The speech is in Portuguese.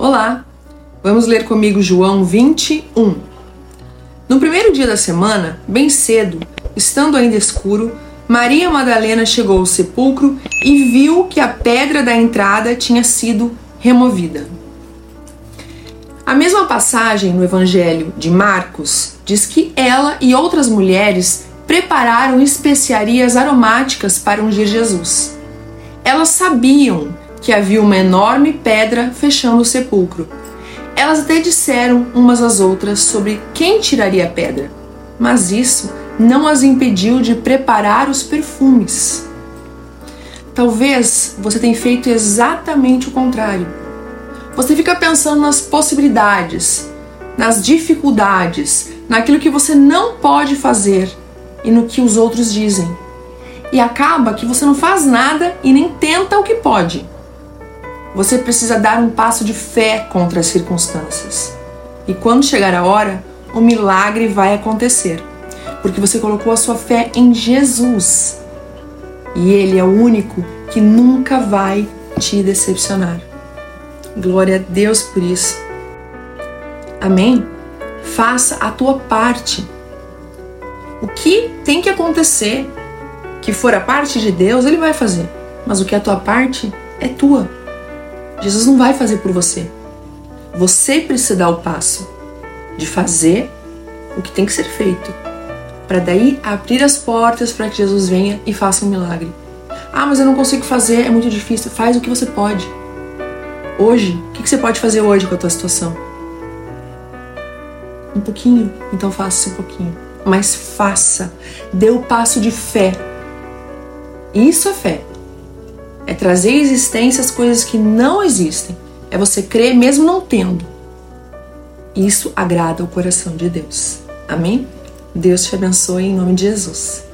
Olá! Vamos ler comigo João 21. No primeiro dia da semana, bem cedo, estando ainda escuro, Maria Madalena chegou ao sepulcro e viu que a pedra da entrada tinha sido removida. A mesma passagem no Evangelho de Marcos diz que ela e outras mulheres prepararam especiarias aromáticas para ungir Jesus. Elas sabiam que havia uma enorme pedra fechando o sepulcro. Elas até disseram umas às outras sobre quem tiraria a pedra, mas isso não as impediu de preparar os perfumes. Talvez você tenha feito exatamente o contrário. Você fica pensando nas possibilidades, nas dificuldades, naquilo que você não pode fazer e no que os outros dizem. E acaba que você não faz nada e nem tenta o que pode. Você precisa dar um passo de fé contra as circunstâncias. E quando chegar a hora, o milagre vai acontecer, porque você colocou a sua fé em Jesus. E Ele é o único que nunca vai te decepcionar. Glória a Deus por isso. Amém? Faça a tua parte. O que tem que acontecer, que for a parte de Deus, Ele vai fazer. Mas o que é a tua parte é tua. Jesus não vai fazer por você. Você precisa dar o passo de fazer o que tem que ser feito, para daí abrir as portas para que Jesus venha e faça um milagre. Ah, mas eu não consigo fazer, é muito difícil. Faz o que você pode. Hoje, o que você pode fazer hoje com a tua situação? Um pouquinho, então faça um pouquinho. Mas faça, dê o passo de fé. Isso é fé. É trazer à existência as coisas que não existem. É você crer mesmo não tendo. Isso agrada o coração de Deus. Amém? Deus te abençoe em nome de Jesus.